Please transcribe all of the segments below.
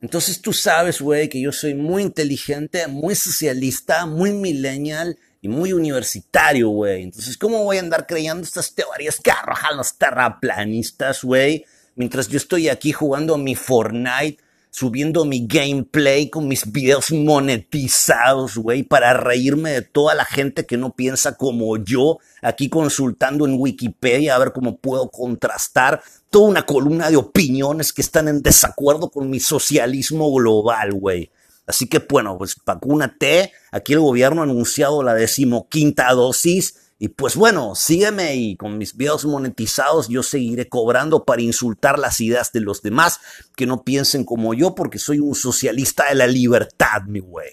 Entonces tú sabes, güey, que yo soy muy inteligente, muy socialista, muy millennial y muy universitario, güey. Entonces, ¿cómo voy a andar creyendo estas teorías que arrojan los terraplanistas, güey? Mientras yo estoy aquí jugando mi Fortnite subiendo mi gameplay con mis videos monetizados, güey, para reírme de toda la gente que no piensa como yo, aquí consultando en Wikipedia a ver cómo puedo contrastar toda una columna de opiniones que están en desacuerdo con mi socialismo global, güey. Así que bueno, pues vacúnate. Aquí el gobierno ha anunciado la decimoquinta dosis y pues bueno, sígueme y con mis videos monetizados yo seguiré cobrando para insultar las ideas de los demás que no piensen como yo porque soy un socialista de la libertad, mi güey.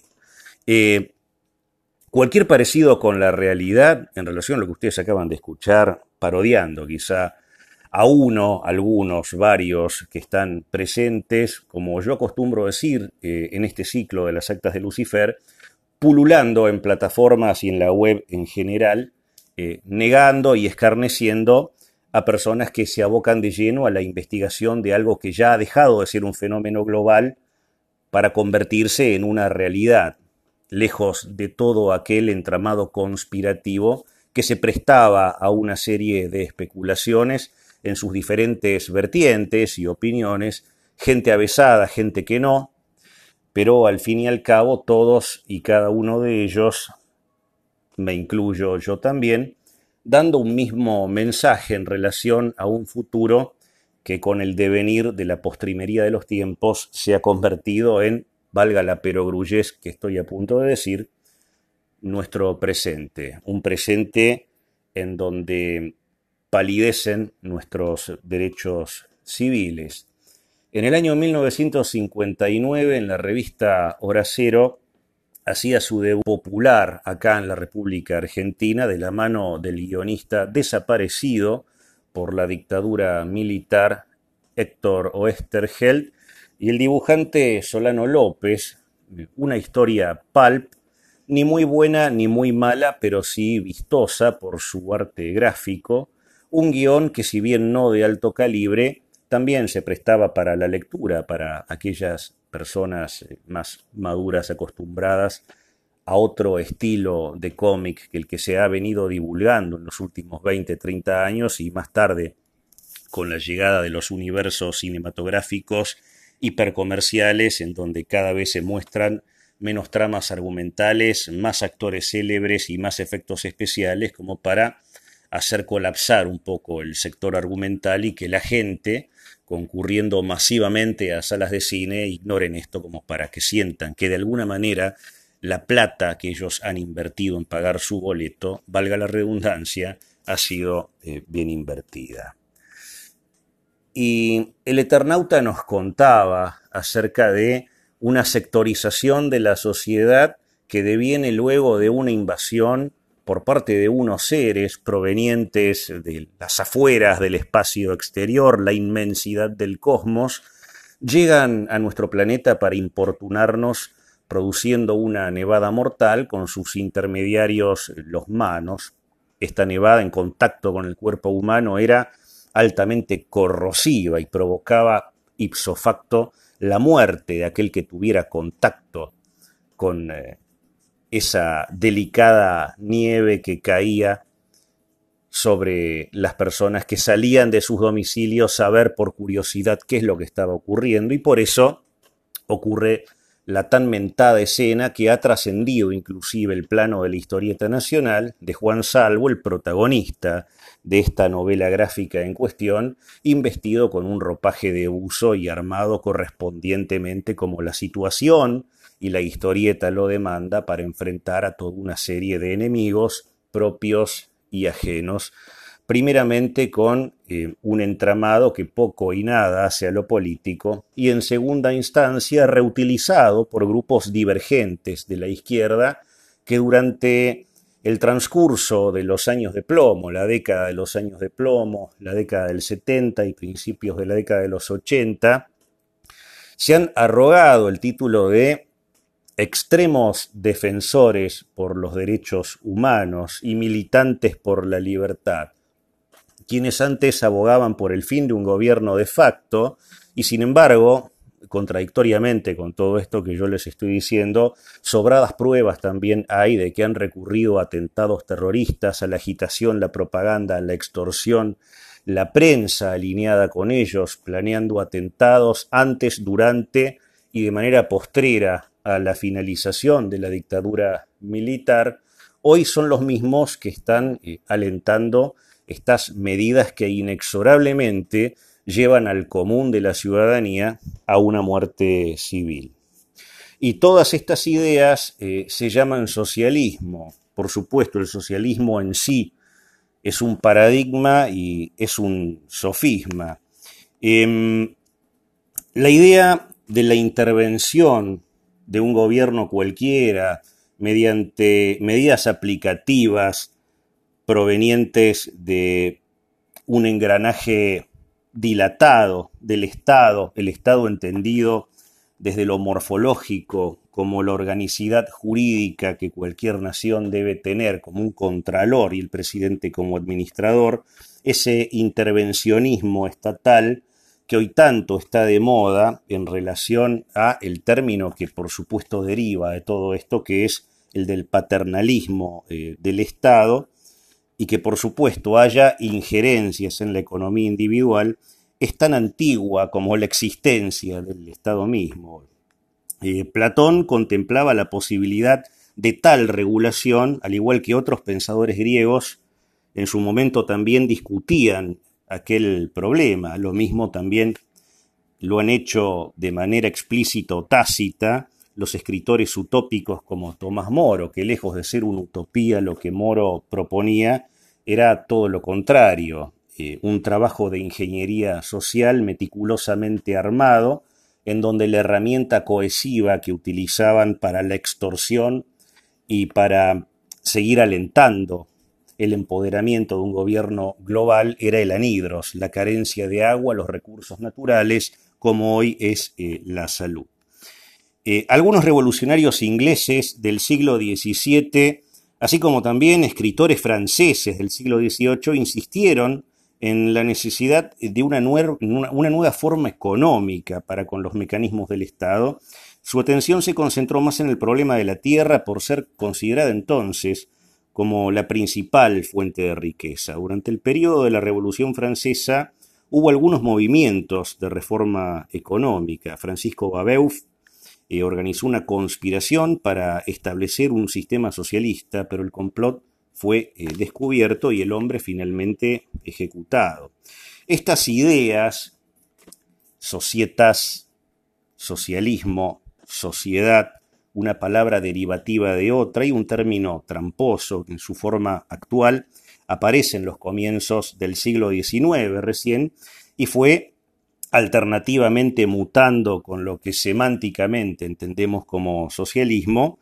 Eh, cualquier parecido con la realidad en relación a lo que ustedes acaban de escuchar, parodiando quizá a uno, algunos, varios que están presentes, como yo acostumbro decir eh, en este ciclo de las actas de Lucifer, pululando en plataformas y en la web en general, eh, negando y escarneciendo a personas que se abocan de lleno a la investigación de algo que ya ha dejado de ser un fenómeno global para convertirse en una realidad, lejos de todo aquel entramado conspirativo que se prestaba a una serie de especulaciones en sus diferentes vertientes y opiniones, gente avesada, gente que no, pero al fin y al cabo todos y cada uno de ellos me incluyo yo también, dando un mismo mensaje en relación a un futuro que con el devenir de la postrimería de los tiempos se ha convertido en, valga la perogrullez que estoy a punto de decir, nuestro presente, un presente en donde palidecen nuestros derechos civiles. En el año 1959, en la revista Hora Cero, hacía su debut popular acá en la República Argentina de la mano del guionista desaparecido por la dictadura militar Héctor Oesterheld y el dibujante Solano López, una historia pulp, ni muy buena ni muy mala, pero sí vistosa por su arte gráfico, un guion que si bien no de alto calibre, también se prestaba para la lectura, para aquellas personas eh, más maduras acostumbradas a otro estilo de cómic que el que se ha venido divulgando en los últimos 20, 30 años y más tarde con la llegada de los universos cinematográficos hipercomerciales en donde cada vez se muestran menos tramas argumentales, más actores célebres y más efectos especiales como para hacer colapsar un poco el sector argumental y que la gente concurriendo masivamente a salas de cine, ignoren esto como para que sientan que de alguna manera la plata que ellos han invertido en pagar su boleto, valga la redundancia, ha sido eh, bien invertida. Y el Eternauta nos contaba acerca de una sectorización de la sociedad que deviene luego de una invasión por parte de unos seres provenientes de las afueras del espacio exterior, la inmensidad del cosmos, llegan a nuestro planeta para importunarnos produciendo una nevada mortal con sus intermediarios los manos. Esta nevada en contacto con el cuerpo humano era altamente corrosiva y provocaba ipso facto la muerte de aquel que tuviera contacto con eh, esa delicada nieve que caía sobre las personas que salían de sus domicilios a ver por curiosidad qué es lo que estaba ocurriendo. Y por eso ocurre la tan mentada escena que ha trascendido inclusive el plano de la historieta nacional de Juan Salvo, el protagonista de esta novela gráfica en cuestión, investido con un ropaje de uso y armado correspondientemente como la situación y la historieta lo demanda para enfrentar a toda una serie de enemigos propios y ajenos, primeramente con eh, un entramado que poco y nada hace a lo político y en segunda instancia reutilizado por grupos divergentes de la izquierda que durante el transcurso de los años de plomo, la década de los años de plomo, la década del 70 y principios de la década de los 80, se han arrogado el título de extremos defensores por los derechos humanos y militantes por la libertad, quienes antes abogaban por el fin de un gobierno de facto y sin embargo contradictoriamente con todo esto que yo les estoy diciendo, sobradas pruebas también hay de que han recurrido a atentados terroristas, a la agitación, la propaganda, la extorsión, la prensa alineada con ellos, planeando atentados antes, durante y de manera postrera a la finalización de la dictadura militar, hoy son los mismos que están eh, alentando estas medidas que inexorablemente llevan al común de la ciudadanía a una muerte civil. Y todas estas ideas eh, se llaman socialismo. Por supuesto, el socialismo en sí es un paradigma y es un sofisma. Em, la idea de la intervención de un gobierno cualquiera mediante medidas aplicativas provenientes de un engranaje dilatado del Estado, el Estado entendido desde lo morfológico como la organicidad jurídica que cualquier nación debe tener como un contralor y el presidente como administrador, ese intervencionismo estatal que hoy tanto está de moda en relación a el término que por supuesto deriva de todo esto, que es el del paternalismo eh, del Estado, y que por supuesto haya injerencias en la economía individual, es tan antigua como la existencia del Estado mismo. Eh, Platón contemplaba la posibilidad de tal regulación, al igual que otros pensadores griegos en su momento también discutían aquel problema. Lo mismo también lo han hecho de manera explícita o tácita los escritores utópicos como Tomás Moro, que lejos de ser una utopía, lo que Moro proponía era todo lo contrario, eh, un trabajo de ingeniería social meticulosamente armado, en donde la herramienta cohesiva que utilizaban para la extorsión y para seguir alentando el empoderamiento de un gobierno global era el anhidros, la carencia de agua, los recursos naturales, como hoy es eh, la salud. Eh, algunos revolucionarios ingleses del siglo XVII, así como también escritores franceses del siglo XVIII, insistieron en la necesidad de una, una nueva forma económica para con los mecanismos del Estado. Su atención se concentró más en el problema de la tierra por ser considerada entonces como la principal fuente de riqueza. Durante el periodo de la Revolución Francesa hubo algunos movimientos de reforma económica. Francisco Babeuf eh, organizó una conspiración para establecer un sistema socialista, pero el complot fue eh, descubierto y el hombre finalmente ejecutado. Estas ideas, societas, socialismo, sociedad, una palabra derivativa de otra y un término tramposo que en su forma actual aparece en los comienzos del siglo XIX recién y fue alternativamente mutando con lo que semánticamente entendemos como socialismo,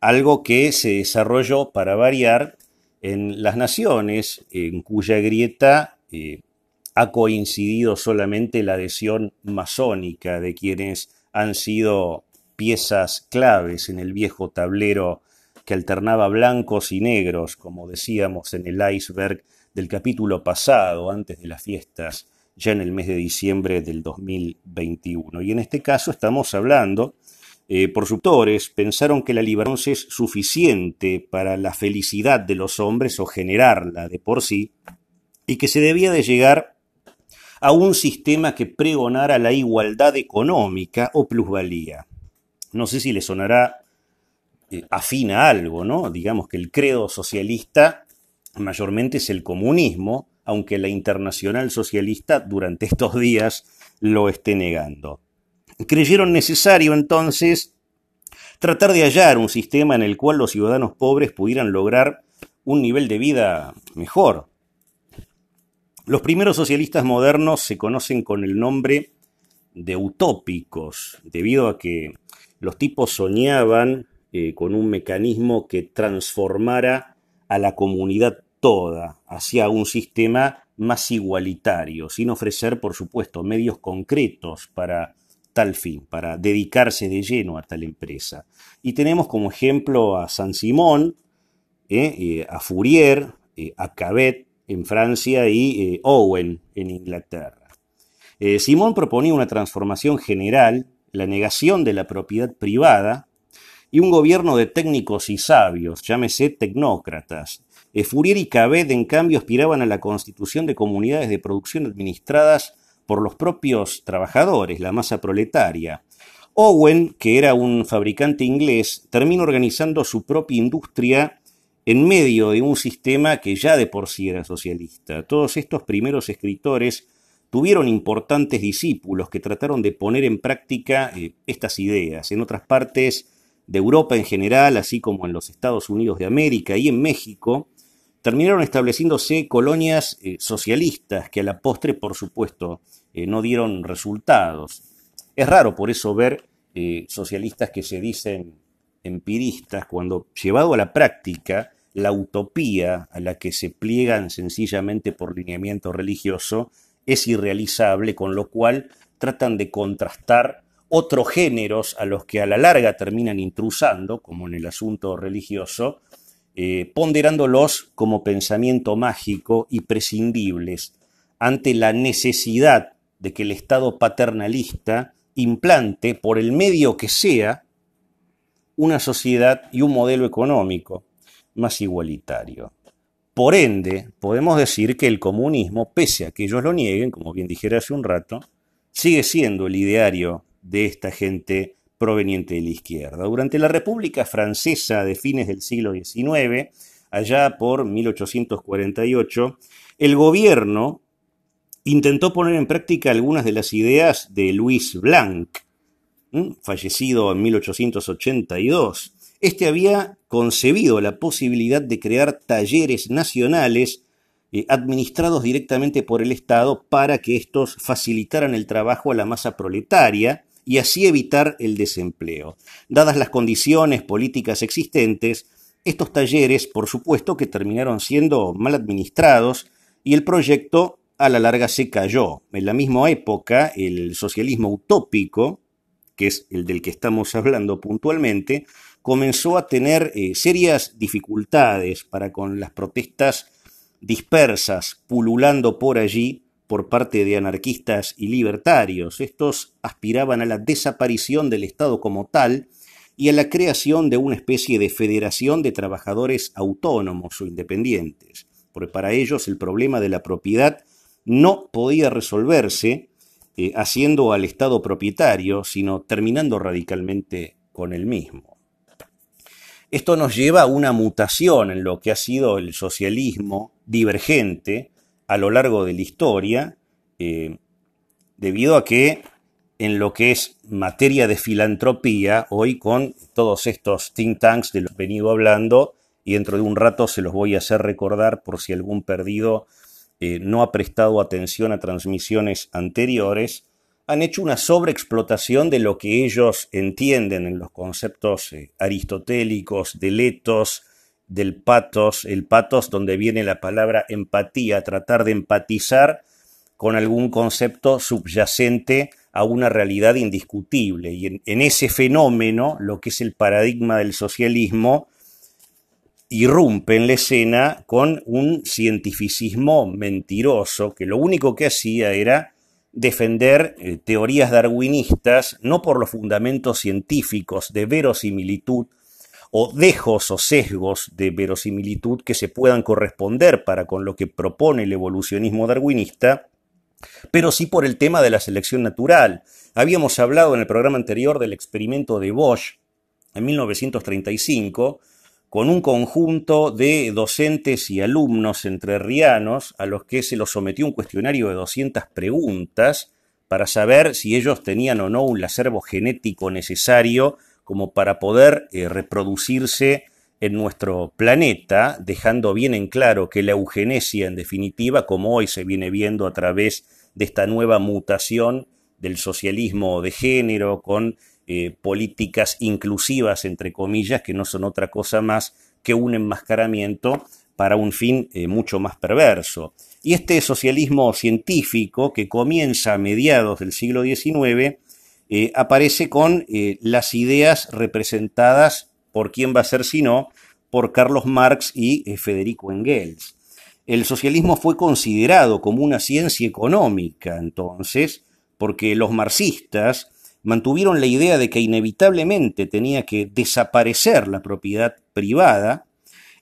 algo que se desarrolló para variar en las naciones, en cuya grieta eh, ha coincidido solamente la adhesión masónica de quienes han sido piezas claves en el viejo tablero que alternaba blancos y negros, como decíamos en el iceberg del capítulo pasado, antes de las fiestas, ya en el mes de diciembre del 2021. Y en este caso estamos hablando, eh, por sus pensaron que la liberación es suficiente para la felicidad de los hombres o generarla de por sí, y que se debía de llegar a un sistema que pregonara la igualdad económica o plusvalía no sé si le sonará eh, afín a algo, ¿no? Digamos que el credo socialista mayormente es el comunismo, aunque la internacional socialista durante estos días lo esté negando. Creyeron necesario entonces tratar de hallar un sistema en el cual los ciudadanos pobres pudieran lograr un nivel de vida mejor. Los primeros socialistas modernos se conocen con el nombre de utópicos, debido a que los tipos soñaban eh, con un mecanismo que transformara a la comunidad toda hacia un sistema más igualitario, sin ofrecer, por supuesto, medios concretos para tal fin, para dedicarse de lleno a tal empresa. Y tenemos como ejemplo a San Simón, eh, eh, a Fourier, a Cabet en Francia y Owen en Inglaterra. Simón proponía una transformación general, la negación de la propiedad privada y un gobierno de técnicos y sabios, llámese tecnócratas. Eh, Fourier y Cabet, en cambio, aspiraban a la constitución de comunidades de producción administradas por los propios trabajadores, la masa proletaria. Owen, que era un fabricante inglés, terminó organizando su propia industria en medio de un sistema que ya de por sí era socialista. Todos estos primeros escritores tuvieron importantes discípulos que trataron de poner en práctica eh, estas ideas. En otras partes de Europa en general, así como en los Estados Unidos de América y en México, terminaron estableciéndose colonias eh, socialistas que a la postre, por supuesto, eh, no dieron resultados. Es raro por eso ver socialistas que se dicen empiristas cuando, llevado a la práctica, la utopía a la que se pliegan sencillamente por lineamiento religioso es irrealizable, con lo cual tratan de contrastar otros géneros a los que a la larga terminan intrusando, como en el asunto religioso, eh, ponderándolos como pensamiento mágico y prescindibles ante la necesidad de que el Estado paternalista implante, por el medio que sea, una sociedad y un modelo económico más igualitario. Por ende, podemos decir que el comunismo, pese a que ellos lo nieguen, como bien dijera hace un rato, sigue siendo el ideario de esta gente proveniente de la izquierda. Durante la República Francesa de fines del siglo XIX, allá por 1848, el gobierno intentó poner en práctica algunas de las ideas de Louis Blanc, fallecido en 1882, este había concebido la posibilidad de crear talleres nacionales eh, administrados directamente por el Estado para que estos facilitaran el trabajo a la masa proletaria y así evitar el desempleo. Dadas las condiciones políticas existentes, estos talleres, por supuesto, que terminaron siendo mal administrados y el proyecto a la larga se cayó. En la misma época, el socialismo utópico, que es el del que estamos hablando puntualmente, comenzó a tener eh, serias dificultades para con las protestas dispersas pululando por allí por parte de anarquistas y libertarios. Estos aspiraban a la desaparición del Estado como tal y a la creación de una especie de federación de trabajadores autónomos o independientes, porque para ellos el problema de la propiedad no podía resolverse eh, haciendo al Estado propietario, sino terminando radicalmente con el mismo. Esto nos lleva a una mutación en lo que ha sido el socialismo divergente a lo largo de la historia, eh, debido a que en lo que es materia de filantropía, hoy con todos estos think tanks de los que he venido hablando, y dentro de un rato se los voy a hacer recordar por si algún perdido eh, no ha prestado atención a transmisiones anteriores, han hecho una sobreexplotación de lo que ellos entienden en los conceptos eh, aristotélicos del etos, del patos, el patos donde viene la palabra empatía, tratar de empatizar con algún concepto subyacente a una realidad indiscutible. Y en, en ese fenómeno, lo que es el paradigma del socialismo, irrumpe en la escena con un cientificismo mentiroso que lo único que hacía era defender eh, teorías darwinistas no por los fundamentos científicos de verosimilitud o dejos o sesgos de verosimilitud que se puedan corresponder para con lo que propone el evolucionismo darwinista, pero sí por el tema de la selección natural. Habíamos hablado en el programa anterior del experimento de Bosch en 1935, con un conjunto de docentes y alumnos entrerrianos a los que se los sometió un cuestionario de 200 preguntas para saber si ellos tenían o no un acervo genético necesario como para poder eh, reproducirse en nuestro planeta, dejando bien en claro que la eugenesia, en definitiva, como hoy se viene viendo a través de esta nueva mutación del socialismo de género, con eh, políticas inclusivas, entre comillas, que no son otra cosa más que un enmascaramiento para un fin eh, mucho más perverso. Y este socialismo científico, que comienza a mediados del siglo XIX, eh, aparece con las ideas representadas por quién va a ser si no, por Carlos Marx y Federico Engels. El socialismo fue considerado como una ciencia económica entonces, porque los marxistas mantuvieron la idea de que inevitablemente tenía que desaparecer la propiedad privada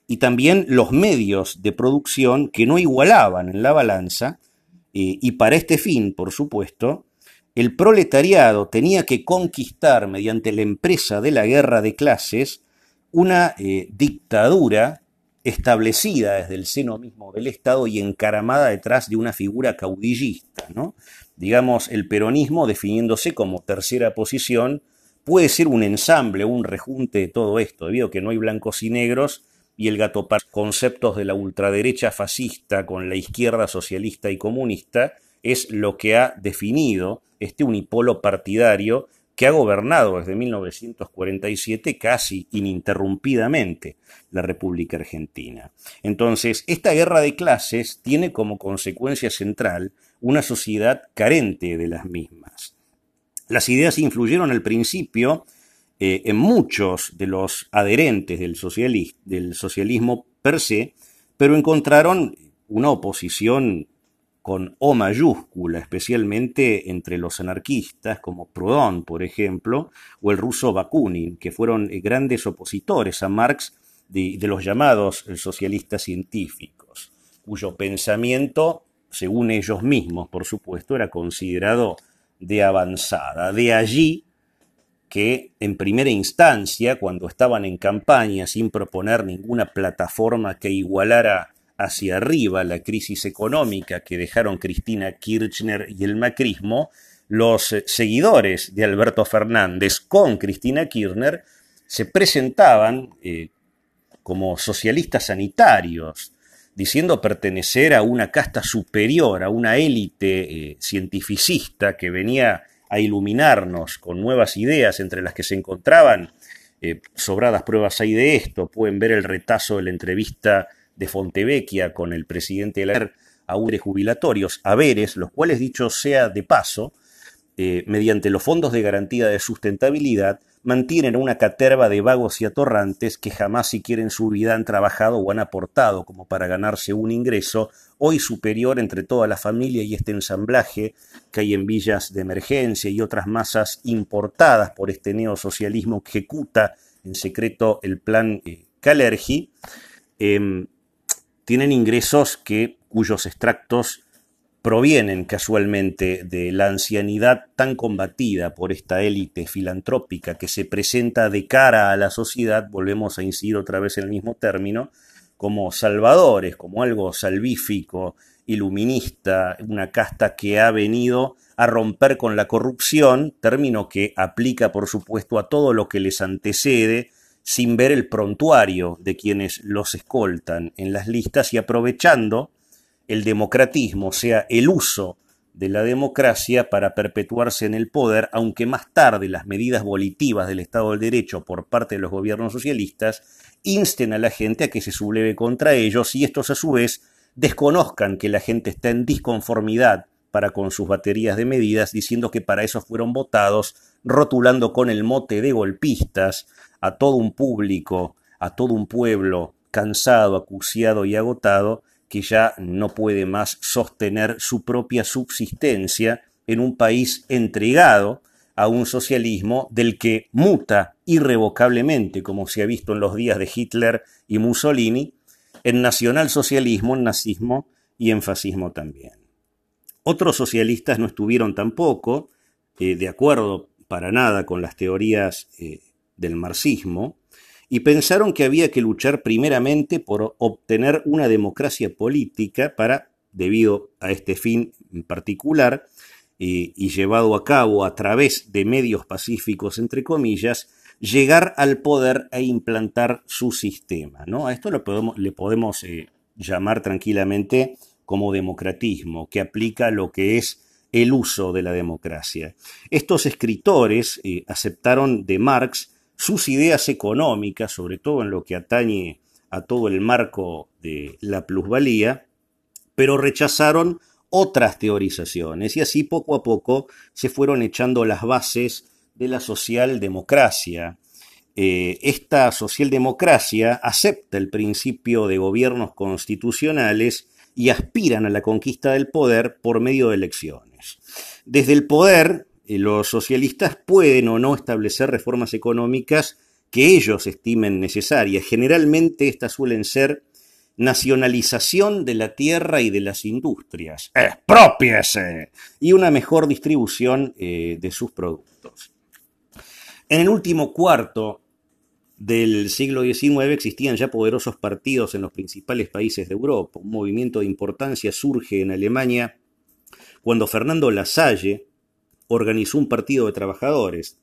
y también los medios de producción que no igualaban en la balanza, eh, y para este fin, por supuesto, el proletariado tenía que conquistar mediante la empresa de la guerra de clases una eh, dictadura establecida desde el seno mismo del Estado y encaramada detrás de una figura caudillista. ¿no? Digamos, el peronismo definiéndose como tercera posición puede ser un ensamble, un rejunte de todo esto, debido a que no hay blancos y negros y el gato conceptos de la ultraderecha fascista con la izquierda socialista y comunista es lo que ha definido este unipolo partidario que ha gobernado desde 1947 casi ininterrumpidamente la República Argentina. Entonces, esta guerra de clases tiene como consecuencia central una sociedad carente de las mismas. Las ideas influyeron al principio eh, en muchos de los adherentes del, socialismo per se, pero encontraron una oposición con O mayúscula, especialmente entre los anarquistas como Proudhon, por ejemplo, o el ruso Bakunin, que fueron eh, grandes opositores a Marx de, los llamados eh, socialistas científicos, cuyo pensamiento, según ellos mismos, por supuesto, era considerado de avanzada. De allí que en primera instancia, cuando estaban en campaña sin proponer ninguna plataforma que igualara hacia arriba la crisis económica que dejaron Cristina Kirchner y el macrismo, los seguidores de Alberto Fernández con Cristina Kirchner se presentaban eh, como socialistas sanitarios, diciendo pertenecer a una casta superior, a una élite eh, cientificista que venía a iluminarnos con nuevas ideas entre las que se encontraban eh, sobradas pruebas hay de esto. Pueden ver el retazo de la entrevista de Fontevecchia con el presidente de la a jubilatorios, haberes, los cuales, dicho sea de paso, eh, mediante los fondos de garantía de sustentabilidad, mantienen una caterva de vagos y atorrantes que jamás siquiera en su vida han trabajado o han aportado como para ganarse un ingreso, hoy superior entre toda la familia y este ensamblaje que hay en villas de emergencia y otras masas importadas por este neosocialismo que ejecuta en secreto el plan eh, Calergi, em, tienen ingresos que, cuyos extractos provienen casualmente de la ancianidad tan combatida por esta élite filantrópica que se presenta de cara a la sociedad, volvemos a incidir otra vez en el mismo término, como salvadores, como algo salvífico, iluminista, una casta que ha venido a romper con la corrupción, término que aplica por supuesto a todo lo que les antecede, sin ver el prontuario de quienes los escoltan en las listas y aprovechando el democratismo, o sea, el uso de la democracia para perpetuarse en el poder, aunque más tarde las medidas volitivas del Estado del Derecho por parte de los gobiernos socialistas insten a la gente a que se subleve contra ellos y estos a su vez desconozcan que la gente está en disconformidad para con sus baterías de medidas, diciendo que para eso fueron votados, rotulando con el mote de golpistas a todo un público, a todo un pueblo cansado, acuciado y agotado, que ya no puede más sostener su propia subsistencia en un país entregado a un socialismo del que muta irrevocablemente, como se ha visto en los días de Hitler y Mussolini, en nacionalsocialismo, en nazismo y en fascismo también. Otros socialistas no estuvieron tampoco eh, de acuerdo para nada con las teorías eh, del marxismo, y pensaron que había que luchar primeramente por obtener una democracia política para, debido a este fin en particular, y, llevado a cabo a través de medios pacíficos, entre comillas, llegar al poder e implantar su sistema. ¿no? A esto lo podemos, le podemos eh, llamar tranquilamente como democratismo, que aplica lo que es el uso de la democracia. Estos escritores eh, aceptaron de Marx sus ideas económicas, sobre todo en lo que atañe a todo el marco de la plusvalía, pero rechazaron otras teorizaciones y así poco a poco se fueron echando las bases de la socialdemocracia. Eh, esta socialdemocracia acepta el principio de gobiernos constitucionales y aspiran a la conquista del poder por medio de elecciones. Desde el poder, los socialistas pueden o no establecer reformas económicas que ellos estimen necesarias. Generalmente estas suelen ser nacionalización de la tierra y de las industrias, expropiese, y una mejor distribución eh, de sus productos. En el último cuarto del siglo XIX existían ya poderosos partidos en los principales países de Europa. Un movimiento de importancia surge en Alemania cuando Fernando Lasalle organizó un partido de trabajadores.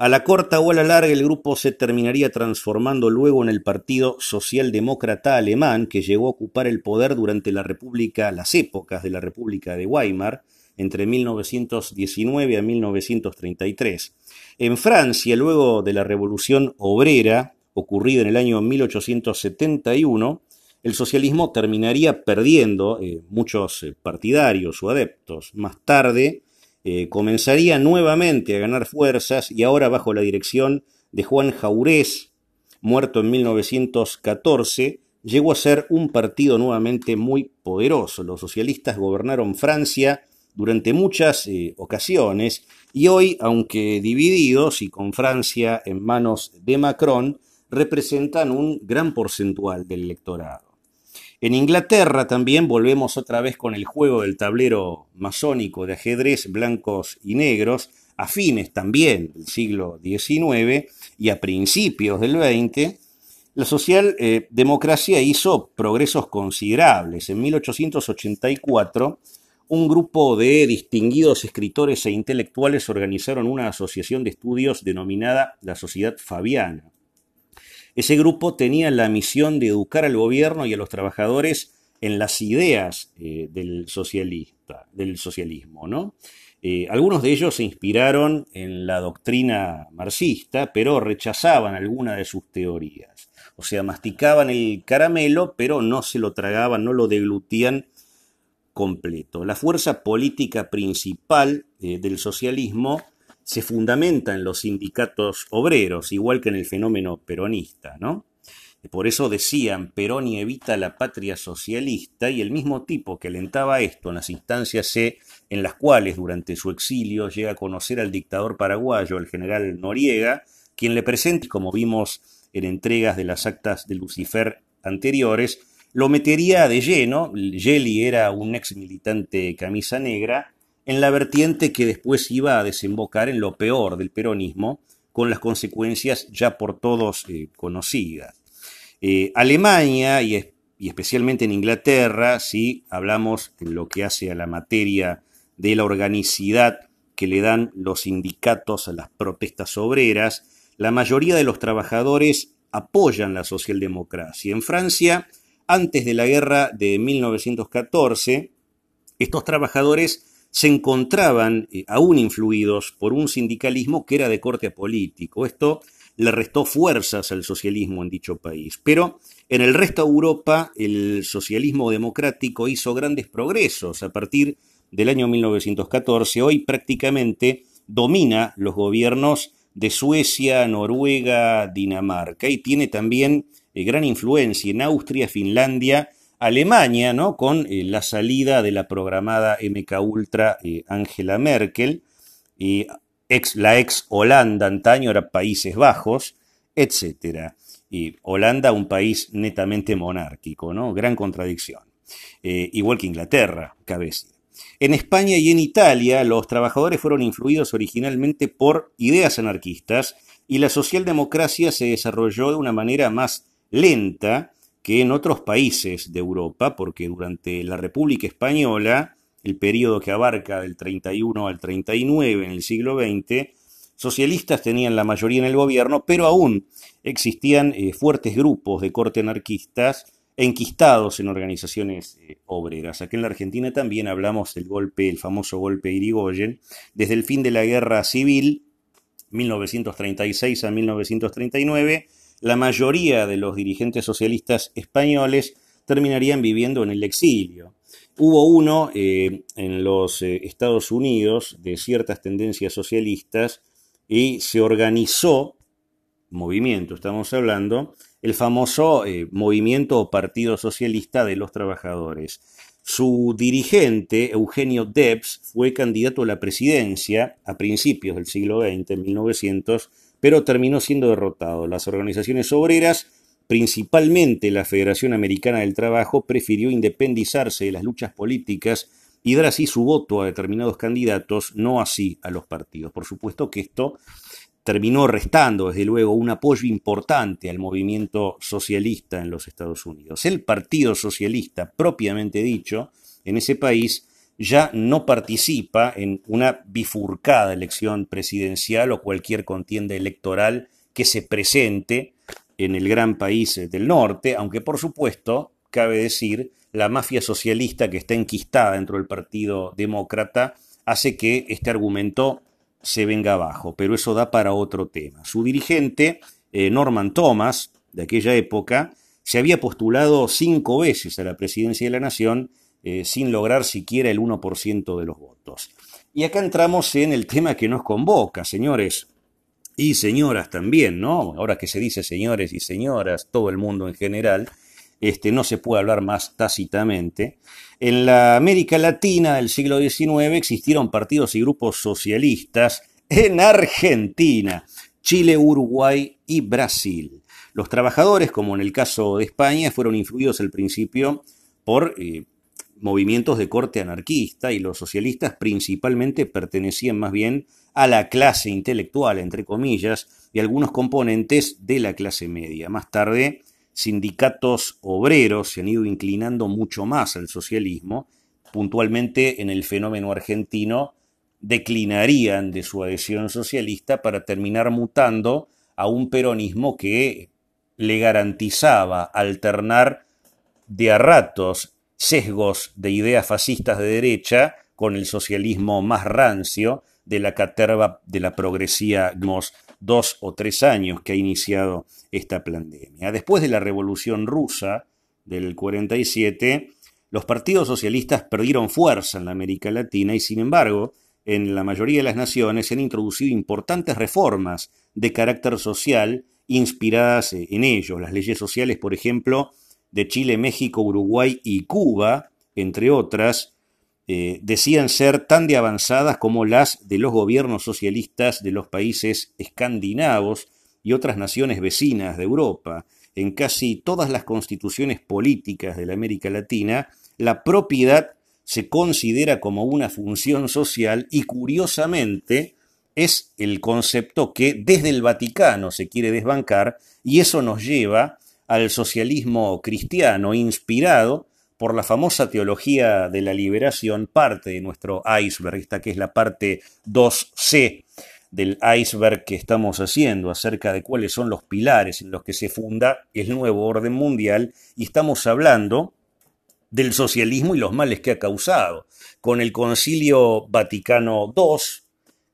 A la corta o a la larga el grupo se terminaría transformando luego en el Partido Socialdemócrata Alemán, que llegó a ocupar el poder durante la República, las épocas de la República de Weimar, entre 1919 a 1933. En Francia, luego de la Revolución Obrera, ocurrida en el año 1871, el socialismo terminaría perdiendo eh, muchos eh, partidarios o adeptos. Más tarde eh, comenzaría nuevamente a ganar fuerzas y ahora bajo la dirección de Juan Jaurés, muerto en 1914, llegó a ser un partido nuevamente muy poderoso. Los socialistas gobernaron Francia durante muchas eh, ocasiones y hoy, aunque divididos y con Francia en manos de Macron, representan un gran porcentual del electorado. En Inglaterra también volvemos otra vez con el juego del tablero masónico de ajedrez blancos y negros, a fines también del siglo XIX y a principios del XX, la socialdemocracia hizo progresos considerables. En 1884 un grupo de distinguidos escritores e intelectuales organizaron una asociación de estudios denominada la Sociedad Fabiana. Ese grupo tenía la misión de educar al gobierno y a los trabajadores en las ideas eh, del, socialista, del socialismo. ¿no? Eh, algunos de ellos se inspiraron en la doctrina marxista, pero rechazaban alguna de sus teorías. O sea, masticaban el caramelo, pero no se lo tragaban, no lo deglutían completo. La fuerza política principal eh, del socialismo se fundamenta en los sindicatos obreros, igual que en el fenómeno peronista, ¿no? Por eso decían, Perón y evita la patria socialista, y el mismo tipo que alentaba esto en las instancias C, en las cuales durante su exilio llega a conocer al dictador paraguayo, el general Noriega, quien le presenta, como vimos en entregas de las actas de Lucifer anteriores, lo metería de lleno, Yeli era un ex militante camisa negra, en la vertiente que después iba a desembocar en lo peor del peronismo, con las consecuencias ya por todos eh, conocidas. Eh, Alemania y, y, especialmente en Inglaterra, si hablamos en lo que hace a la materia de la organicidad que le dan los sindicatos a las protestas obreras, la mayoría de los trabajadores apoyan la socialdemocracia. En Francia, antes de la guerra de 1914, estos trabajadores se encontraban eh, aún influidos por un sindicalismo que era de corte político. Esto le restó fuerzas al socialismo en dicho país. Pero en el resto de Europa el socialismo democrático hizo grandes progresos a partir del año 1914. Hoy prácticamente domina los gobiernos de Suecia, Noruega, Dinamarca y tiene también eh, gran influencia en Austria, Finlandia, Alemania, ¿no? Con eh, la salida de la programada MK Ultra eh, Angela Merkel, y ex, la ex Holanda antaño era Países Bajos, etc. Holanda, un país netamente monárquico, ¿no? Gran contradicción. igual que Inglaterra, cabeza. En España y en Italia, los trabajadores fueron influidos originalmente por ideas anarquistas y la socialdemocracia se desarrolló de una manera más lenta que en otros países de Europa, porque durante la República Española, el periodo que abarca del 31 al 39 en el siglo XX, socialistas tenían la mayoría en el gobierno, pero aún existían eh, fuertes grupos de corte anarquistas enquistados en organizaciones eh, obreras. Aquí en la Argentina también hablamos del golpe, el famoso golpe Irigoyen, desde el fin de la guerra civil, 1936 a 1939, la mayoría de los dirigentes socialistas españoles terminarían viviendo en el exilio. Hubo uno eh, en los eh, Estados Unidos de ciertas tendencias socialistas y se organizó, movimiento estamos hablando, el famoso eh, movimiento o Partido Socialista de los Trabajadores. Su dirigente, Eugenio Debs, fue candidato a la presidencia a principios del siglo XX, en 1900, pero terminó siendo derrotado. Las organizaciones obreras, principalmente la Federación Americana del Trabajo, prefirió independizarse de las luchas políticas y dar así su voto a determinados candidatos, no así a los partidos. Por supuesto que esto terminó restando, desde luego, un apoyo importante al movimiento socialista en los Estados Unidos. El Partido Socialista, propiamente dicho, en ese país ya no participa en una bifurcada elección presidencial o cualquier contienda electoral que se presente en el gran país del norte, aunque por supuesto, cabe decir, la mafia socialista que está enquistada dentro del Partido Demócrata hace que este argumento se venga abajo, pero eso da para otro tema. Su dirigente, eh, Norman Thomas, de aquella época, se había postulado cinco veces a la presidencia de la Nación eh, sin lograr siquiera el 1% de los votos. Y acá entramos en el tema que nos convoca, señores y señoras también, ¿no? Ahora que se dice señores y señoras, todo el mundo en general, este, no se puede hablar más tácitamente. En la América Latina del siglo XIX existieron partidos y grupos socialistas en Argentina, Chile, Uruguay y Brasil. Los trabajadores, como en el caso de España, fueron influidos al principio por eh, movimientos de corte anarquista y los socialistas principalmente pertenecían más bien a la clase intelectual, entre comillas, y algunos componentes de la clase media. Más tarde, sindicatos obreros se han ido inclinando mucho más al socialismo, puntualmente en el fenómeno argentino, declinarían de su adhesión socialista para terminar mutando a un peronismo que le garantizaba alternar de a ratos sesgos de ideas fascistas de derecha con el socialismo más rancio de la caterva de la progresía dos o tres años que ha iniciado esta pandemia. Después de la Revolución Rusa del 47, los partidos socialistas perdieron fuerza en la América Latina y, sin embargo, en la mayoría de las naciones se han introducido importantes reformas de carácter social inspiradas en ellos. Las leyes sociales, por ejemplo, de Chile, México, Uruguay y Cuba, entre otras, eh, decían ser tan de avanzadas como las de los gobiernos socialistas de los países escandinavos y otras naciones vecinas de Europa. En casi todas las constituciones políticas de la América Latina, la propiedad se considera como una función social y curiosamente es el concepto que desde el Vaticano se quiere desbancar y eso nos lleva al socialismo cristiano inspirado por la famosa teología de la liberación, parte de nuestro iceberg, esta que es la parte 2C del iceberg que estamos haciendo acerca de cuáles son los pilares en los que se funda el nuevo orden mundial y estamos hablando del socialismo y los males que ha causado. Con el concilio Vaticano II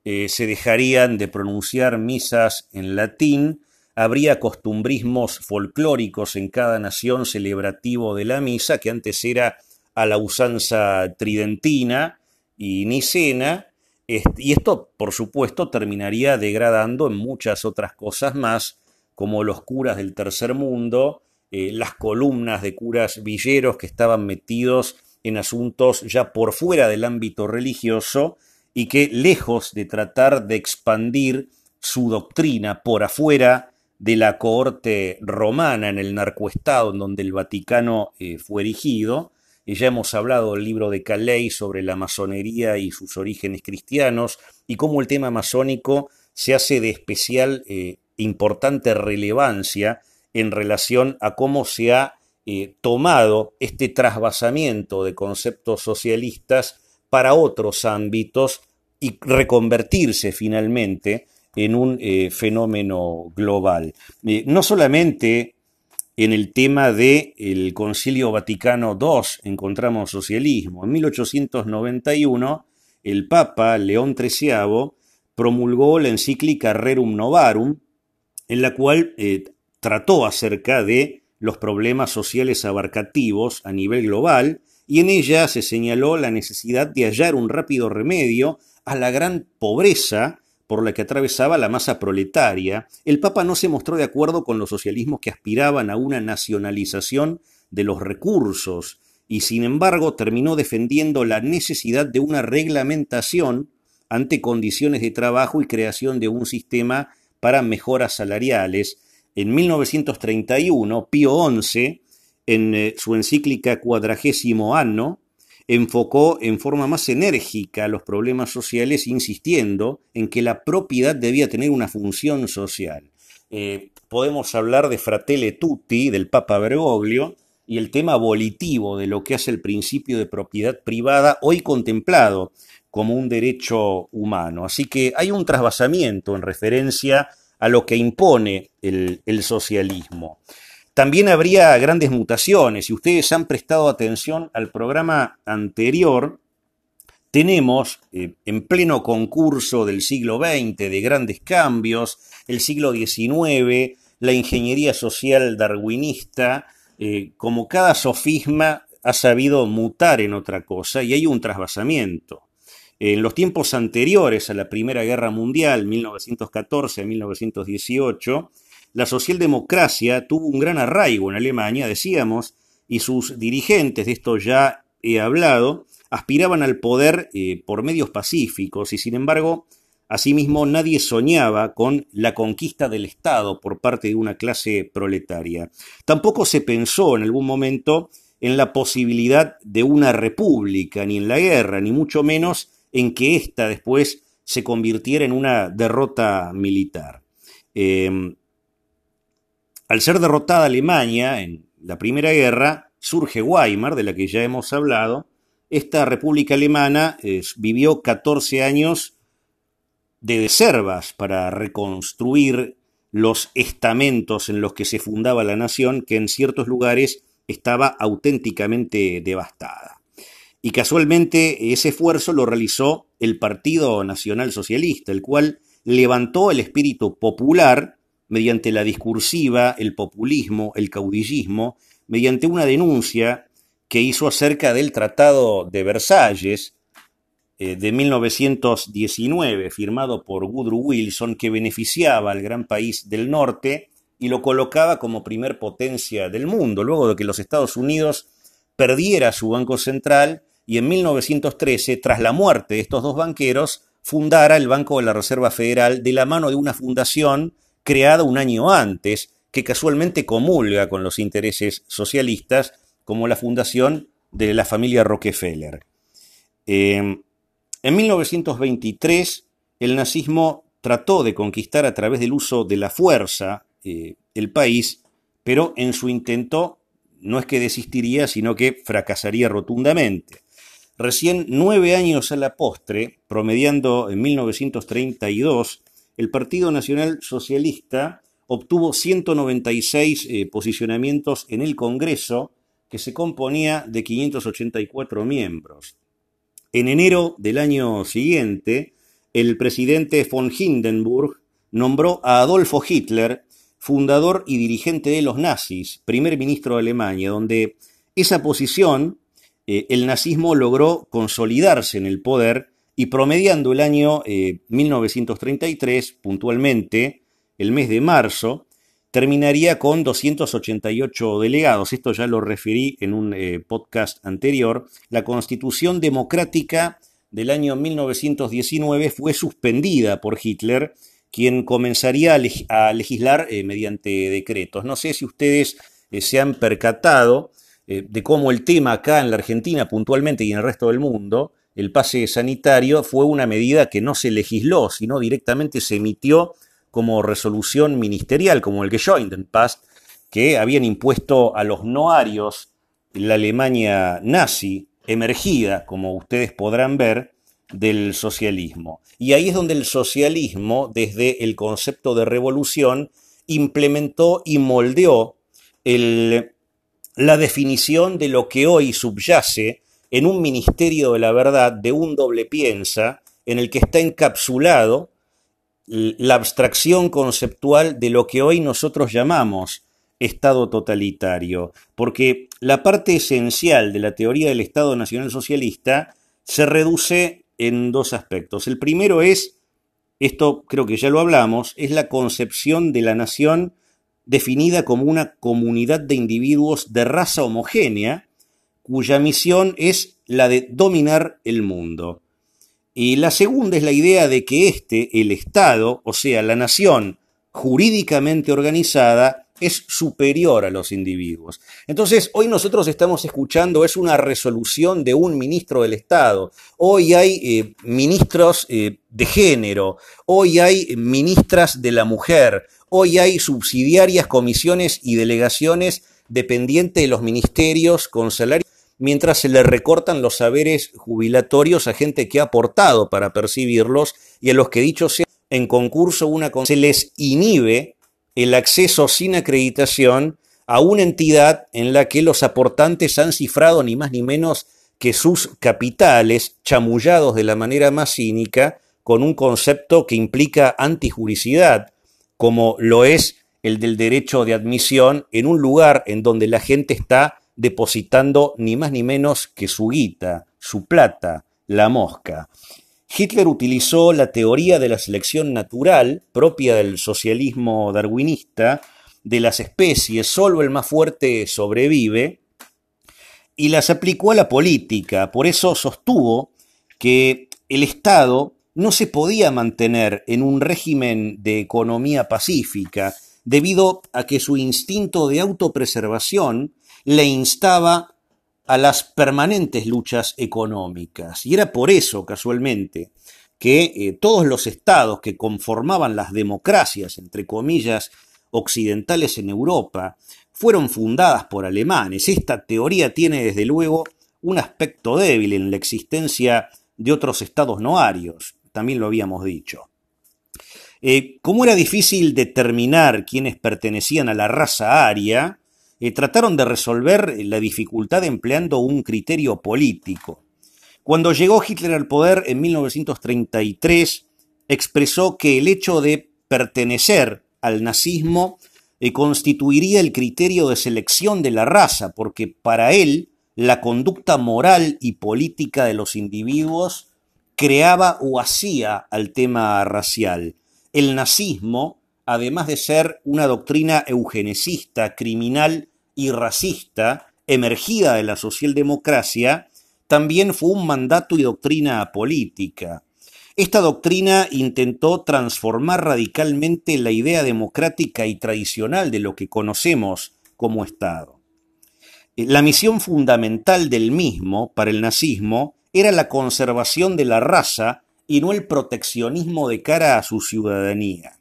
eh, se dejarían de pronunciar misas en latín, habría costumbrismos folclóricos en cada nación celebrativo de la misa, que antes era a la usanza tridentina y nicena, y esto, por supuesto, terminaría degradando en muchas otras cosas más, como los curas del tercer mundo, eh, las columnas de curas villeros que estaban metidos en asuntos ya por fuera del ámbito religioso y que, lejos de tratar de expandir su doctrina por afuera de la cohorte romana en el narcoestado en donde el Vaticano eh, fue erigido, ya hemos hablado del libro de Calais sobre la masonería y sus orígenes cristianos y cómo el tema masónico se hace de especial eh, importante relevancia en relación a cómo se ha eh, tomado este trasvasamiento de conceptos socialistas para otros ámbitos y reconvertirse finalmente en un eh, fenómeno global. no solamente en el tema del el Concilio Vaticano II encontramos socialismo. En 1891, el Papa León XIII promulgó la encíclica Rerum Novarum, en la cual eh, trató acerca de los problemas sociales abarcativos a nivel global, y en ella se señaló la necesidad de hallar un rápido remedio a la gran pobreza por la que atravesaba la masa proletaria, el Papa no se mostró de acuerdo con los socialismos que aspiraban a una nacionalización de los recursos y sin embargo terminó defendiendo la necesidad de una reglamentación ante condiciones de trabajo y creación de un sistema para mejoras salariales. En 1931, Pío XI, en eh, su encíclica Cuadragésimo Anno, enfocó en forma más enérgica los problemas sociales, insistiendo en que la propiedad debía tener una función social. Eh, podemos hablar de Fratelli Tutti, del Papa Bergoglio, y el tema volitivo de lo que hace el principio de propiedad privada, hoy contemplado como un derecho humano. Así que hay un trasvasamiento en referencia a lo que impone el, el socialismo. También habría grandes mutaciones. Si ustedes han prestado atención al programa anterior, tenemos eh, en pleno concurso del siglo XX, de grandes cambios, el siglo XIX, la ingeniería social darwinista, eh, como cada sofisma ha sabido mutar en otra cosa y hay un trasvasamiento. En los tiempos anteriores a la Primera Guerra Mundial, 1914-1918, la socialdemocracia tuvo un gran arraigo en Alemania, decíamos, y sus dirigentes, de esto ya he hablado, aspiraban al poder eh, por medios pacíficos y sin embargo, asimismo, nadie soñaba con la conquista del Estado por parte de una clase proletaria. Tampoco se pensó en algún momento en la posibilidad de una república, ni en la guerra, ni mucho menos en que ésta después se convirtiera en una derrota militar. Em, al ser derrotada Alemania en la Primera Guerra, surge Weimar, de la que ya hemos hablado. Esta República Alemana vivió 14 años de deservas para reconstruir los estamentos en los que se fundaba la nación, que en ciertos lugares estaba auténticamente devastada. Y casualmente ese esfuerzo lo realizó el Partido Nacional Socialista, el cual levantó el espíritu popular mediante la discursiva, el populismo, el caudillismo, mediante una denuncia que hizo acerca del Tratado de Versalles eh, de 1919, firmado por Woodrow Wilson, que beneficiaba al gran país del norte y lo colocaba como primer potencia del mundo, luego de que los Estados Unidos perdiera su banco central y en 1913, tras la muerte de estos dos banqueros, fundara el Banco de la Reserva Federal de la mano de una fundación creada un año antes, que casualmente comulga con los intereses socialistas, como la fundación de la familia Rockefeller. Em, en 1923, el nazismo trató de conquistar a través del uso de la fuerza eh, el país, pero en su intento no es que desistiría, sino que fracasaría rotundamente. Recién nueve años a la postre, promediando en 1932, el Partido Nacional Socialista obtuvo 196 eh, posicionamientos en el Congreso, que se componía de 584 miembros. En enero del año siguiente, el presidente von Hindenburg nombró a Adolfo Hitler fundador y dirigente de los nazis, primer ministro de Alemania, donde esa posición eh, el nazismo logró consolidarse en el poder y promediando el año 1933, eh, puntualmente, el mes de marzo, terminaría con 288 delegados. Esto ya lo referí en un eh, podcast anterior. La constitución democrática del año 1919 fue suspendida por Hitler, quien comenzaría a, legislar eh, mediante decretos. No sé si ustedes se han percatado de cómo el tema acá en la Argentina puntualmente y en el resto del mundo el pase sanitario fue una medida que no se legisló, sino directamente se emitió como resolución ministerial, como el Pass, que habían impuesto a los noarios la Alemania nazi emergida, como ustedes podrán ver, del socialismo. Y ahí es donde el socialismo, desde el concepto de revolución, implementó y moldeó la definición de lo que hoy subyace en un ministerio de la verdad de un doble piensa en el que está encapsulado la abstracción conceptual de lo que hoy nosotros llamamos Estado totalitario, porque la parte esencial de la teoría del Estado Nacional Socialista se reduce en dos aspectos. El primero es, esto creo que ya lo hablamos, es la concepción de la nación definida como una comunidad de individuos de raza homogénea, cuya misión es la de dominar el mundo. Y la segunda es la idea de que este, el Estado, o sea, la nación jurídicamente organizada, es superior a los individuos. Entonces, hoy nosotros estamos escuchando, es una resolución de un ministro del Estado. Hoy hay eh, ministros eh, de género, hoy hay ministras de la mujer, hoy hay subsidiarias, comisiones y delegaciones dependientes de los ministerios con salarios mientras se le recortan los saberes jubilatorios a gente que ha aportado para percibirlos y a los que dicho sea en concurso una se les inhibe el acceso sin acreditación a una entidad en la que los aportantes han cifrado ni más ni menos que sus capitales, chamullados de la manera más cínica, con un concepto que implica antijuricidad, como lo es el del derecho de admisión en un lugar en donde la gente está depositando ni más ni menos que su guita, su plata, la mosca. Hitler utilizó la teoría de la selección natural, propia del socialismo darwinista, de las especies, solo el más fuerte sobrevive, y las aplicó a la política. Por eso sostuvo que el Estado no se podía mantener en un régimen de economía pacífica, debido a que su instinto de autopreservación le instaba a las permanentes luchas económicas. Y era por eso, casualmente, que eh, todos los estados que conformaban las democracias, entre comillas, occidentales en Europa, fueron fundadas por alemanes. Esta teoría tiene, desde luego, un aspecto débil en la existencia de otros estados noarios, también lo habíamos dicho. Eh, como era difícil determinar quiénes pertenecían a la raza aria, trataron de resolver la dificultad empleando un criterio político. Cuando llegó Hitler al poder en 1933, expresó que el hecho de pertenecer al nazismo eh, constituiría el criterio de selección de la raza, porque para él la conducta moral y política de los individuos creaba o hacía al tema racial. El nazismo además de ser una doctrina eugenesista, criminal y racista, emergida de la socialdemocracia, también fue un mandato y doctrina política. Esta doctrina intentó transformar radicalmente la idea democrática y tradicional de lo que conocemos como Estado. La misión fundamental del mismo, para el nazismo, era la conservación de la raza y no el proteccionismo de cara a su ciudadanía.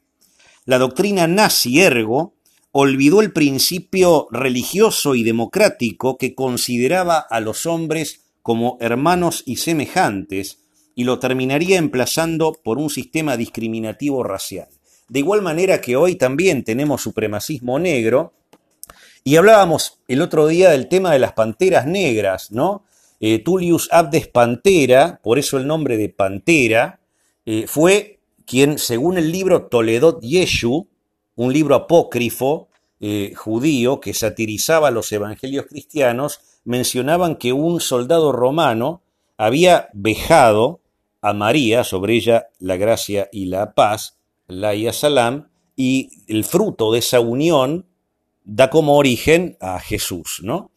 La doctrina nazi ergo olvidó el principio religioso y democrático que consideraba a los hombres como hermanos y semejantes y lo terminaría emplazando por un sistema discriminativo racial. De igual manera que hoy también tenemos supremacismo negro y hablábamos el otro día del tema de las panteras negras, ¿no? Eh, Tullius Abdes Pantera, por eso el nombre de Pantera, eh, fue quien, según el libro Toledot Yeshu, un libro apócrifo eh, judío que satirizaba los evangelios cristianos, mencionaban que un soldado romano había vejado a María, sobre ella la gracia y la paz, la y salam, y el fruto de esa unión da como origen a Jesús, ¿no?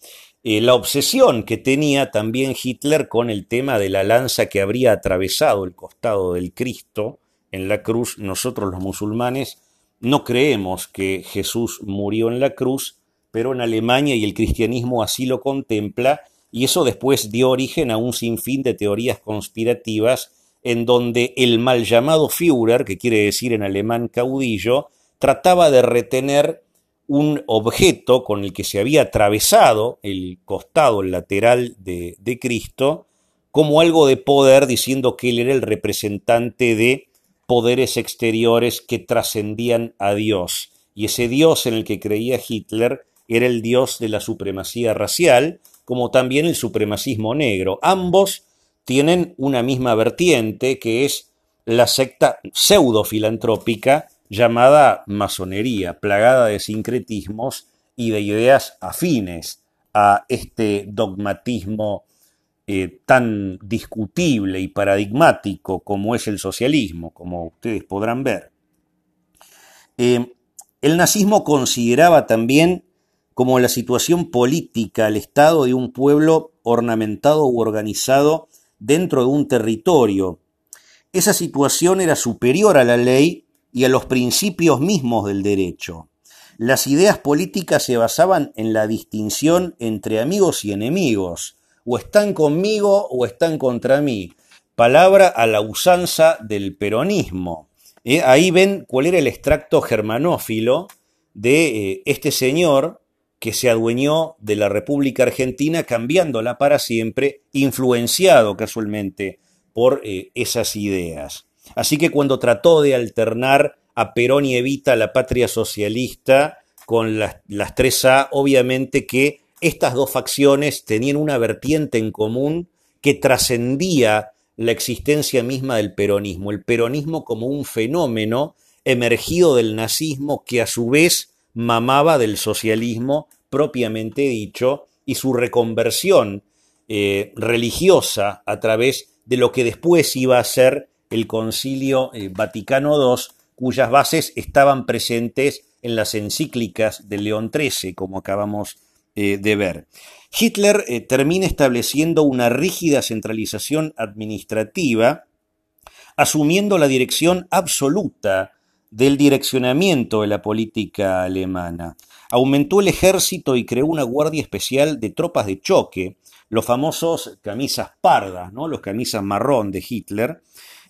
Eh, la obsesión que tenía también Hitler con el tema de la lanza que habría atravesado el costado del Cristo, en la cruz, nosotros los musulmanes no creemos que Jesús murió en la cruz, pero en Alemania y el cristianismo así lo contempla, y eso después dio origen a un sinfín de teorías conspirativas en donde el mal llamado Führer, que quiere decir en alemán caudillo, trataba de retener un objeto con el que se había atravesado el costado lateral de, de Cristo como algo de poder, diciendo que él era el representante de poderes exteriores que trascendían a Dios. Y ese Dios en el que creía Hitler era el Dios de la supremacía racial, como también el supremacismo negro. Ambos tienen una misma vertiente, que es la secta pseudo-filantrópica llamada masonería, plagada de sincretismos y de ideas afines a este dogmatismo eh, tan discutible y paradigmático como es el socialismo, como ustedes podrán ver. Eh, el nazismo consideraba también como la situación política al Estado de un pueblo ornamentado u organizado dentro de un territorio. Esa situación era superior a la ley y a los principios mismos del derecho. Las ideas políticas se basaban en la distinción entre amigos y enemigos, o están conmigo o están contra mí, palabra a la usanza del peronismo. Eh, ahí ven cuál era el extracto germanófilo de eh, este señor que se adueñó de la República Argentina cambiándola para siempre, influenciado casualmente por eh, esas ideas. Así que cuando trató de alternar a Perón y Evita la patria socialista con las, las 3A, obviamente que estas dos facciones tenían una vertiente en común que trascendía la existencia misma del peronismo, el peronismo como un fenómeno emergido del nazismo que a su vez mamaba del socialismo propiamente dicho y su reconversión eh, religiosa a través de lo que después iba a ser el Concilio eh, Vaticano II, cuyas bases estaban presentes en las encíclicas de León XIII, como acabamos eh. Hitler termina estableciendo una rígida centralización administrativa, asumiendo la dirección absoluta del direccionamiento de la política alemana. Aumentó el ejército y creó una guardia especial de tropas de choque, los famosos camisas pardas, ¿no? los camisas marrón de Hitler,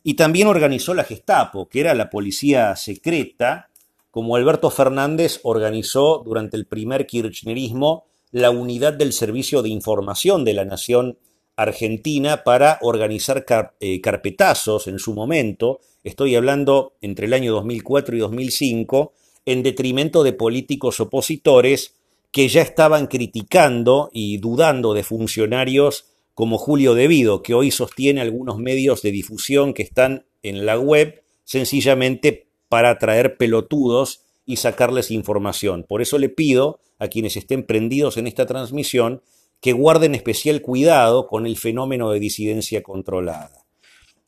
y también organizó la Gestapo, que era la policía secreta, como Alberto Fernández organizó durante el primer kirchnerismo la unidad del Servicio de Información de la Nación Argentina para organizar eh, carpetazos en su momento, estoy hablando entre el año 2004 y 2005, en detrimento de políticos opositores que ya estaban criticando y dudando de funcionarios como Julio Devido, que hoy sostiene algunos medios de difusión que están en la web sencillamente para atraer pelotudos y sacarles información. Por eso le pido a quienes estén prendidos en esta transmisión que guarden especial cuidado con el fenómeno de disidencia controlada.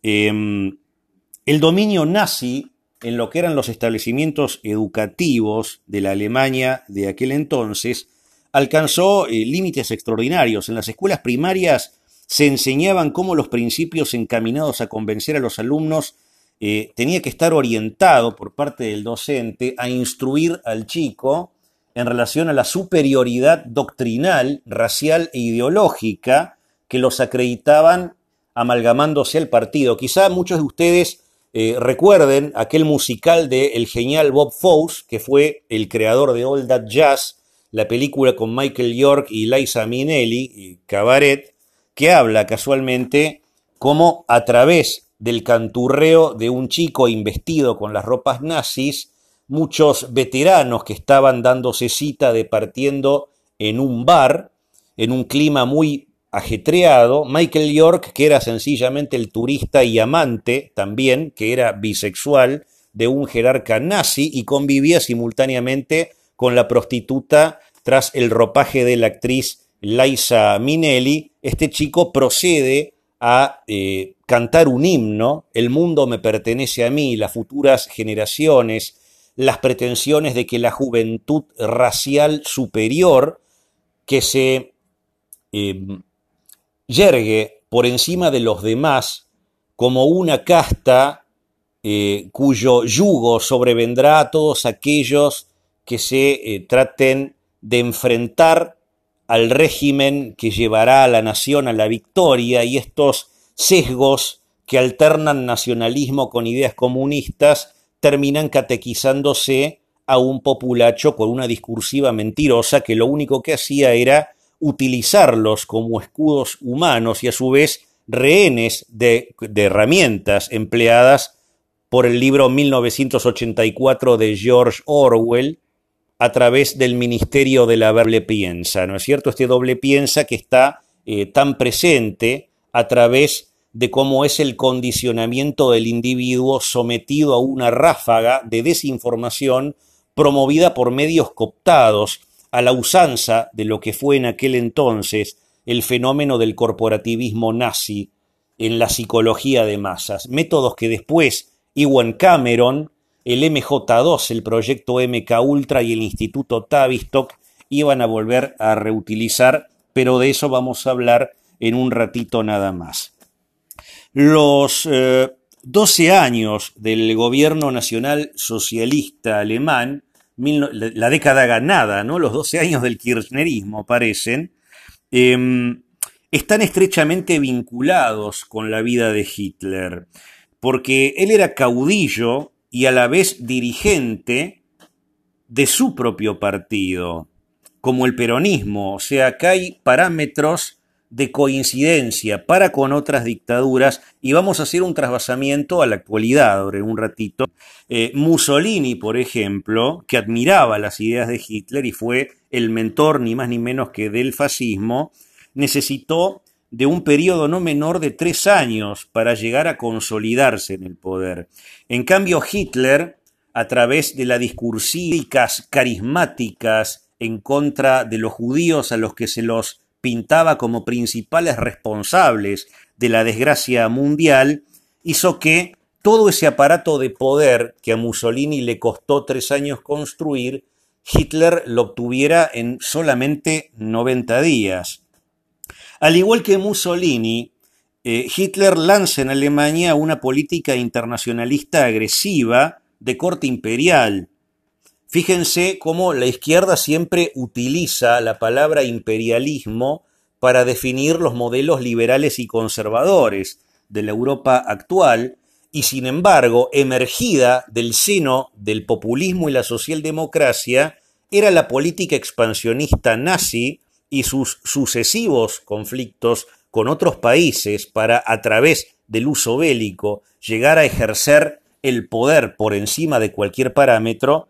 Em, el dominio nazi en lo que eran los establecimientos educativos de la Alemania de aquel entonces alcanzó eh, límites extraordinarios. En las escuelas primarias se enseñaban cómo los principios encaminados a convencer a los alumnos eh, tenía que estar orientado por parte del docente a instruir al chico en relación a la superioridad doctrinal, racial e ideológica que los acreditaban amalgamándose al partido. Quizá muchos de ustedes eh, recuerden aquel musical de el genial Bob Fosse, que fue el creador de All That Jazz, la película con Michael York y Liza Minnelli, y Cabaret, que habla casualmente cómo a través del canturreo de un chico investido con las ropas nazis, muchos veteranos que estaban dándose cita departiendo en un bar, en un clima muy ajetreado, Michael York, que era sencillamente el turista y amante también, que era bisexual, de un jerarca nazi y convivía simultáneamente con la prostituta tras el ropaje de la actriz Liza Minnelli, este chico procede a eh, cantar un himno, el mundo me pertenece a mí, las futuras generaciones, las pretensiones de que la juventud racial superior que se eh, yergue por encima de los demás como una casta eh, cuyo yugo sobrevendrá a todos aquellos que se eh, traten de enfrentar al régimen que llevará a la nación a la victoria y estos sesgos que alternan nacionalismo con ideas comunistas terminan catequizándose a un populacho con una discursiva mentirosa que lo único que hacía era utilizarlos como escudos humanos y a su vez rehenes de, herramientas empleadas por el libro 1984 de George Orwell a través del Ministerio de la Doble Piensa, ¿no es cierto? Este doble piensa que está eh, tan presente a través de cómo es el condicionamiento del individuo sometido a una ráfaga de desinformación promovida por medios cooptados a la usanza de lo que fue en aquel entonces el fenómeno del corporativismo nazi en la psicología de masas, métodos que después Iwan Cameron, el MJ2, el proyecto MK Ultra y el Instituto Tavistock iban a volver a reutilizar, pero de eso vamos a hablar en un ratito nada más. Los 12 eh, años del gobierno nacional socialista alemán, la década ganada, ¿no? los 12 años del kirchnerismo parecen, em, están estrechamente vinculados con la vida de Hitler, porque él era caudillo y a la vez dirigente de su propio partido, como el peronismo, o sea, acá hay parámetros de coincidencia para con otras dictaduras y vamos a hacer un trasvasamiento a la actualidad en un ratito. Eh, Mussolini, por ejemplo, que admiraba las ideas de Hitler y fue el mentor ni más ni menos que del fascismo, necesitó de un periodo no menor de tres años para llegar a consolidarse en el poder. En cambio, Hitler, a través de las discursivas carismáticas en contra de los judíos a los que se los pintaba como principales responsables de la desgracia mundial, hizo que todo ese aparato de poder que a Mussolini le costó tres años construir, Hitler lo obtuviera en solamente 90 días. Al igual que Mussolini, eh, Hitler lanza en Alemania una política internacionalista agresiva de corte imperial. Fíjense cómo la izquierda siempre utiliza la palabra imperialismo para definir los modelos liberales y conservadores de la Europa actual, y sin embargo, emergida del seno del populismo y la socialdemocracia, era la política expansionista nazi y sus sucesivos conflictos con otros países para, a través del uso bélico, llegar a ejercer el poder por encima de cualquier parámetro,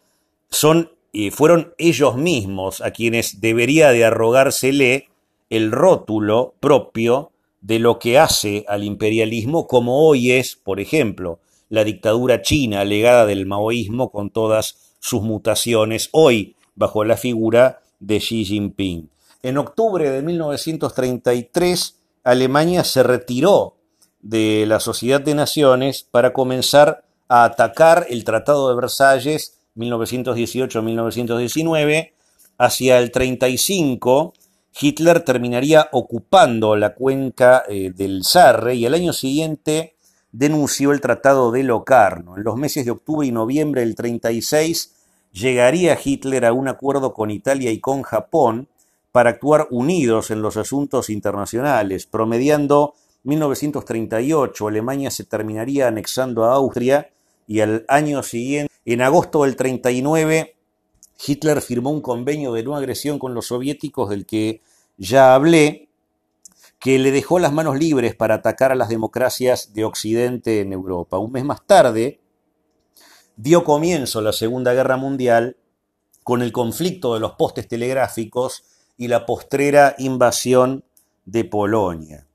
son, y fueron ellos mismos a quienes debería de arrogársele el rótulo propio de lo que hace al imperialismo, como hoy es, por ejemplo, la dictadura china legada del maoísmo con todas sus mutaciones, hoy bajo la figura de Xi Jinping. En octubre de 1933, Alemania se retiró de la Sociedad de Naciones para comenzar a atacar el Tratado de Versalles 1918-1919. Hacia el 35, Hitler terminaría ocupando la cuenca eh, del Sarre y al año siguiente denunció el Tratado de Locarno. En los meses de octubre y noviembre del 36 llegaría Hitler a un acuerdo con Italia y con Japón para actuar unidos en los asuntos internacionales. Promediando 1938, Alemania se terminaría anexando a Austria y al año siguiente, en agosto del 39, Hitler firmó un convenio de no agresión con los soviéticos del que ya hablé, que le dejó las manos libres para atacar a las democracias de Occidente en Europa. Un mes más tarde dio comienzo la Segunda Guerra Mundial con el conflicto de los postes telegráficos y la postrera invasión de Polonia.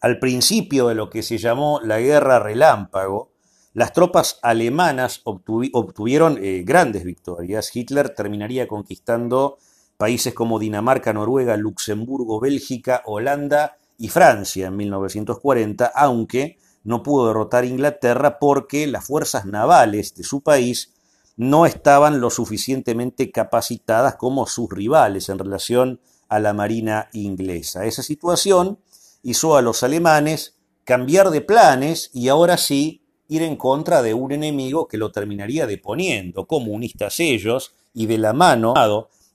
Al principio de lo que se llamó la Guerra Relámpago, las tropas alemanas obtuvieron eh, grandes victorias. Hitler terminaría conquistando países como Dinamarca, Noruega, Luxemburgo, Bélgica, Holanda y Francia en 1940, aunque no pudo derrotar Inglaterra porque las fuerzas navales de su país no estaban lo suficientemente capacitadas como sus rivales en relación a la Marina inglesa. Esa situación hizo a los alemanes cambiar de planes y ahora sí ir en contra de un enemigo que lo terminaría deponiendo, comunistas ellos, y de la mano,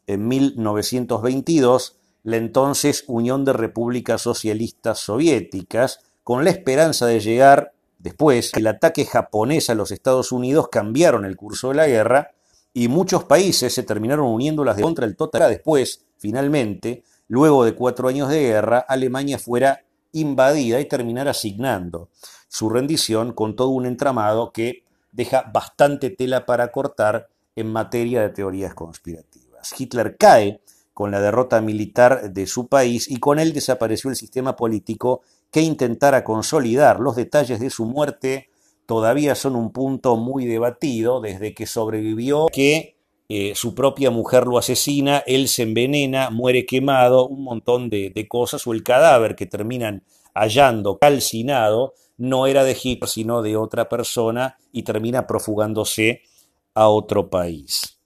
en 1922, la entonces Unión de Repúblicas Socialistas Soviéticas, con la esperanza de llegar Después, el ataque japonés a los Estados Unidos cambiaron el curso de la guerra y muchos países se terminaron uniendo las contra el total. Después, finalmente, luego de cuatro años de guerra, Alemania fuera invadida y terminara asignando su rendición con todo un entramado que deja bastante tela para cortar en materia de teorías conspirativas. Hitler cae con la derrota militar de su país y con él desapareció el sistema político que intentara consolidar. Los detalles de su muerte todavía son un punto muy debatido desde que sobrevivió, que eh, su propia mujer lo asesina, él se envenena, muere quemado, un montón de, cosas, o el cadáver que terminan hallando calcinado no era de Hitler, sino de otra persona y termina profugándose a otro país.